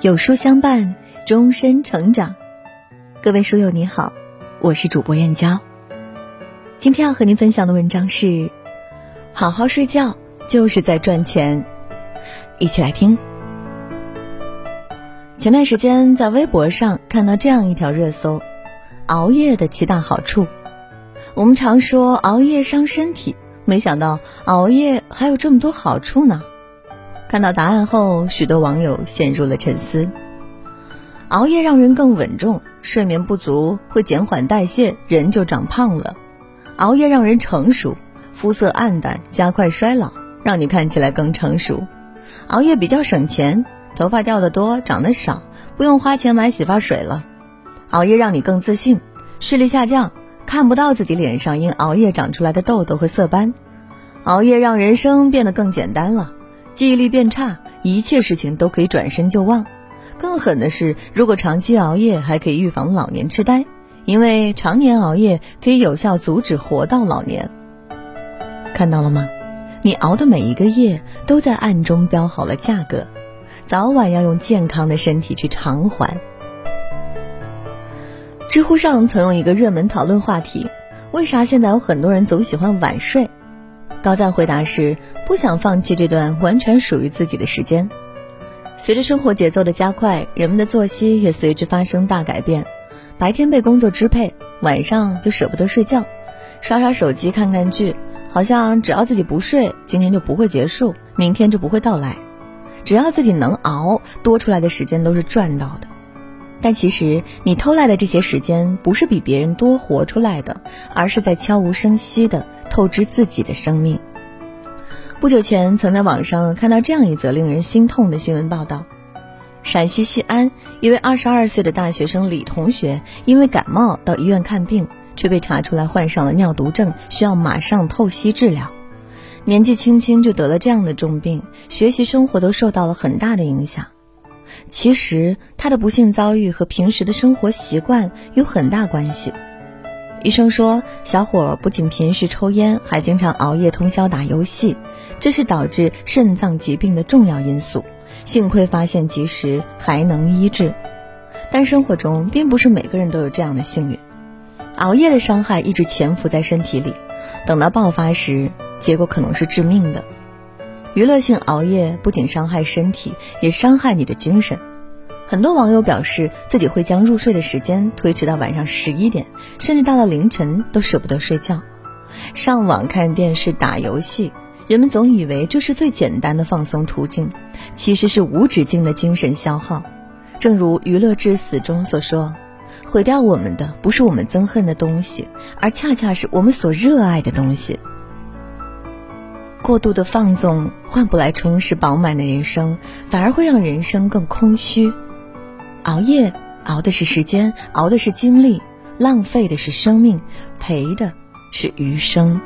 有书相伴，终身成长。各位书友你好，我是主播燕娇。今天要和您分享的文章是：好好睡觉就是在赚钱。一起来听。前段时间在微博上看到这样一条热搜：熬夜的七大好处。我们常说熬夜伤身体，没想到熬夜还有这么多好处呢。看到答案后，许多网友陷入了沉思。熬夜让人更稳重，睡眠不足会减缓代谢，人就长胖了。熬夜让人成熟，肤色暗淡，加快衰老，让你看起来更成熟。熬夜比较省钱，头发掉的多，长得少，不用花钱买洗发水了。熬夜让你更自信，视力下降，看不到自己脸上因熬夜长出来的痘痘和色斑。熬夜让人生变得更简单了。记忆力变差，一切事情都可以转身就忘。更狠的是，如果长期熬夜，还可以预防老年痴呆，因为常年熬夜可以有效阻止活到老年。看到了吗？你熬的每一个夜，都在暗中标好了价格，早晚要用健康的身体去偿还。知乎上曾用一个热门讨论话题：为啥现在有很多人总喜欢晚睡？高赞回答是不想放弃这段完全属于自己的时间。随着生活节奏的加快，人们的作息也随之发生大改变。白天被工作支配，晚上就舍不得睡觉，刷刷手机、看看剧，好像只要自己不睡，今天就不会结束，明天就不会到来。只要自己能熬，多出来的时间都是赚到的。但其实你偷来的这些时间，不是比别人多活出来的，而是在悄无声息的。透支自己的生命。不久前，曾在网上看到这样一则令人心痛的新闻报道：陕西西安一位二十二岁的大学生李同学，因为感冒到医院看病，却被查出来患上了尿毒症，需要马上透析治疗。年纪轻轻就得了这样的重病，学习生活都受到了很大的影响。其实，他的不幸遭遇和平时的生活习惯有很大关系。医生说，小伙不仅平时抽烟，还经常熬夜通宵打游戏，这是导致肾脏疾病的重要因素。幸亏发现及时，还能医治。但生活中并不是每个人都有这样的幸运，熬夜的伤害一直潜伏在身体里，等到爆发时，结果可能是致命的。娱乐性熬夜不仅伤害身体，也伤害你的精神。很多网友表示，自己会将入睡的时间推迟到晚上十一点，甚至到了凌晨都舍不得睡觉。上网、看电视、打游戏，人们总以为这是最简单的放松途径，其实是无止境的精神消耗。正如《娱乐至死》中所说：“毁掉我们的不是我们憎恨的东西，而恰恰是我们所热爱的东西。”过度的放纵换不来充实饱满的人生，反而会让人生更空虚。熬夜熬的是时间，熬的是精力，浪费的是生命，赔的是余生。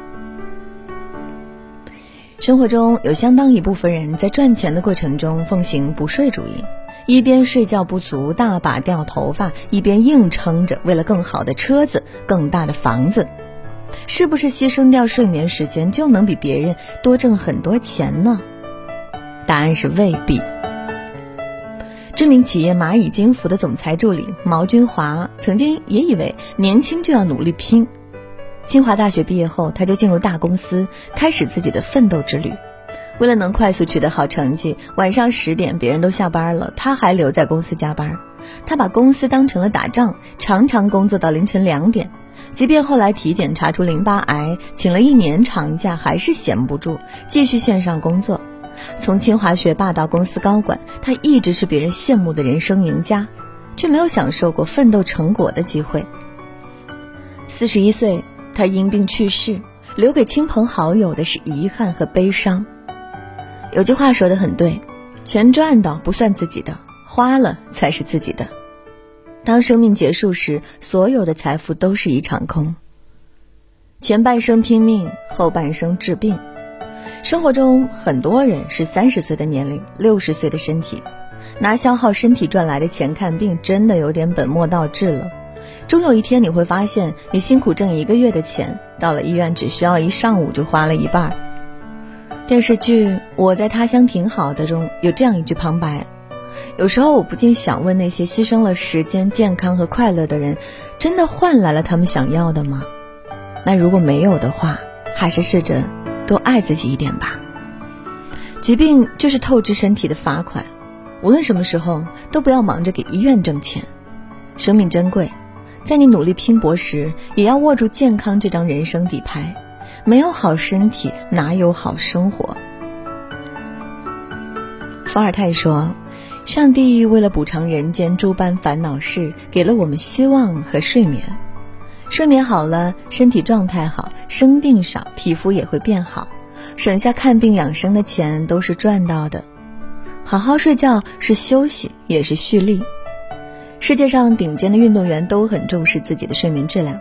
生活中有相当一部分人在赚钱的过程中奉行不睡主义，一边睡觉不足，大把掉头发，一边硬撑着为了更好的车子、更大的房子。是不是牺牲掉睡眠时间就能比别人多挣很多钱呢？答案是未必。知名企业蚂蚁金服的总裁助理毛军华曾经也以为年轻就要努力拼。清华大学毕业后，他就进入大公司，开始自己的奋斗之旅。为了能快速取得好成绩，晚上十点别人都下班了，他还留在公司加班。他把公司当成了打仗，常常工作到凌晨两点。即便后来体检查出淋巴癌，请了一年长假，还是闲不住，继续线上工作。从清华学霸到公司高管，他一直是别人羡慕的人生赢家，却没有享受过奋斗成果的机会。四十一岁，他因病去世，留给亲朋好友的是遗憾和悲伤。有句话说的很对：钱赚到不算自己的，花了才是自己的。当生命结束时，所有的财富都是一场空。前半生拼命，后半生治病。生活中很多人是三十岁的年龄，六十岁的身体，拿消耗身体赚来的钱看病，真的有点本末倒置了。终有一天你会发现，你辛苦挣一个月的钱，到了医院只需要一上午就花了一半。电视剧《我在他乡挺好的》中有这样一句旁白：“有时候我不禁想问：那些牺牲了时间、健康和快乐的人，真的换来了他们想要的吗？那如果没有的话，还是试着多爱自己一点吧。疾病就是透支身体的罚款，无论什么时候都不要忙着给医院挣钱。生命珍贵，在你努力拼搏时，也要握住健康这张人生底牌。没有好身体，哪有好生活？伏尔泰说：“上帝为了补偿人间诸般烦恼事，给了我们希望和睡眠。睡眠好了，身体状态好，生病少，皮肤也会变好，省下看病养生的钱都是赚到的。好好睡觉是休息，也是蓄力。世界上顶尖的运动员都很重视自己的睡眠质量。”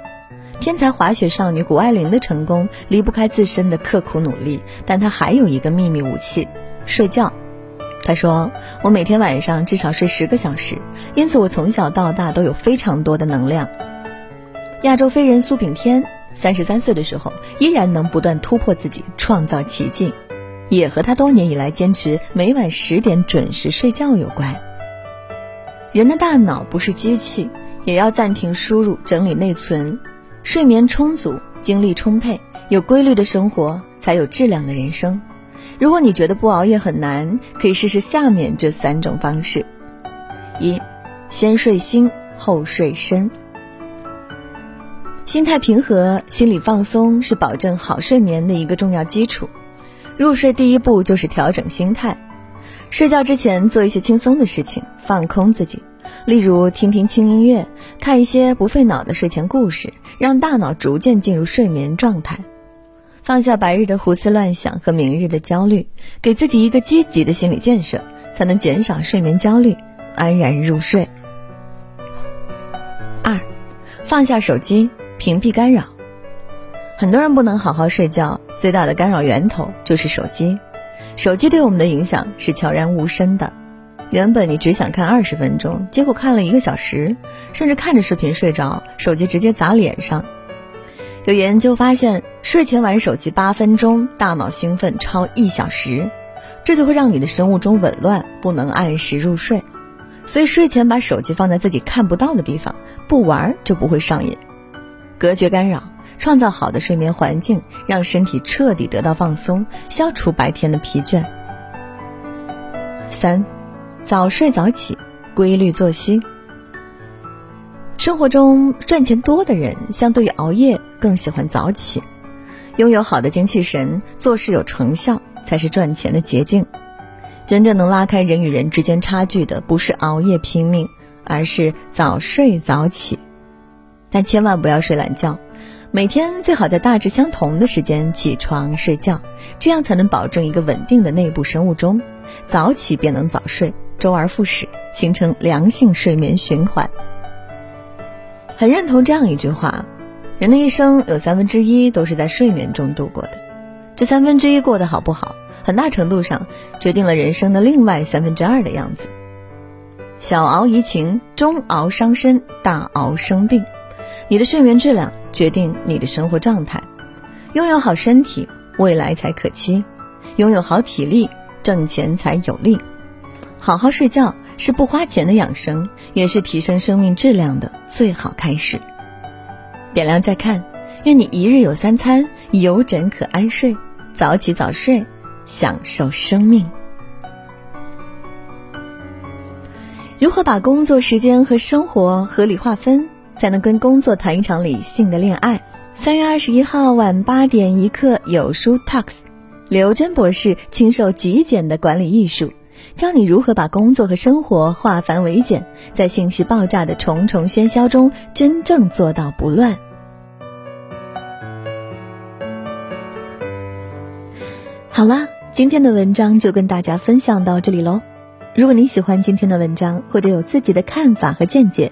天才滑雪少女谷爱凌的成功离不开自身的刻苦努力，但她还有一个秘密武器——睡觉。她说：“我每天晚上至少睡十个小时，因此我从小到大都有非常多的能量。”亚洲飞人苏炳添三十三岁的时候依然能不断突破自己，创造奇迹，也和他多年以来坚持每晚十点准时睡觉有关。人的大脑不是机器，也要暂停输入，整理内存。睡眠充足，精力充沛，有规律的生活才有质量的人生。如果你觉得不熬夜很难，可以试试下面这三种方式：一，先睡心后睡身。心态平和、心理放松是保证好睡眠的一个重要基础。入睡第一步就是调整心态，睡觉之前做一些轻松的事情，放空自己。例如听听轻音乐，看一些不费脑的睡前故事，让大脑逐渐进入睡眠状态，放下白日的胡思乱想和明日的焦虑，给自己一个积极的心理建设，才能减少睡眠焦虑，安然入睡。二，放下手机，屏蔽干扰。很多人不能好好睡觉，最大的干扰源头就是手机。手机对我们的影响是悄然无声的。原本你只想看二十分钟，结果看了一个小时，甚至看着视频睡着，手机直接砸脸上。有研究发现，睡前玩手机八分钟，大脑兴奋超一小时，这就会让你的生物钟紊乱，不能按时入睡。所以睡前把手机放在自己看不到的地方，不玩就不会上瘾。隔绝干扰，创造好的睡眠环境，让身体彻底得到放松，消除白天的疲倦。三。早睡早起，规律作息。生活中赚钱多的人，相对于熬夜更喜欢早起。拥有好的精气神，做事有成效，才是赚钱的捷径。真正能拉开人与人之间差距的，不是熬夜拼命，而是早睡早起。但千万不要睡懒觉，每天最好在大致相同的时间起床睡觉，这样才能保证一个稳定的内部生物钟。早起便能早睡。周而复始，形成良性睡眠循环。很认同这样一句话：人的一生有三分之一都是在睡眠中度过的。这三分之一过得好不好，很大程度上决定了人生的另外三分之二的样子。小熬怡情，中熬伤身，大熬生病。你的睡眠质量决定你的生活状态。拥有好身体，未来才可期；拥有好体力，挣钱才有力。好好睡觉是不花钱的养生，也是提升生命质量的最好开始。点亮再看，愿你一日有三餐，有枕可安睡，早起早睡，享受生命。如何把工作时间和生活合理划分，才能跟工作谈一场理性的恋爱？三月二十一号晚八点一刻，有书 Talks，刘真博士亲授极简的管理艺术。教你如何把工作和生活化繁为简，在信息爆炸的重重喧嚣中，真正做到不乱。好了，今天的文章就跟大家分享到这里喽。如果你喜欢今天的文章，或者有自己的看法和见解，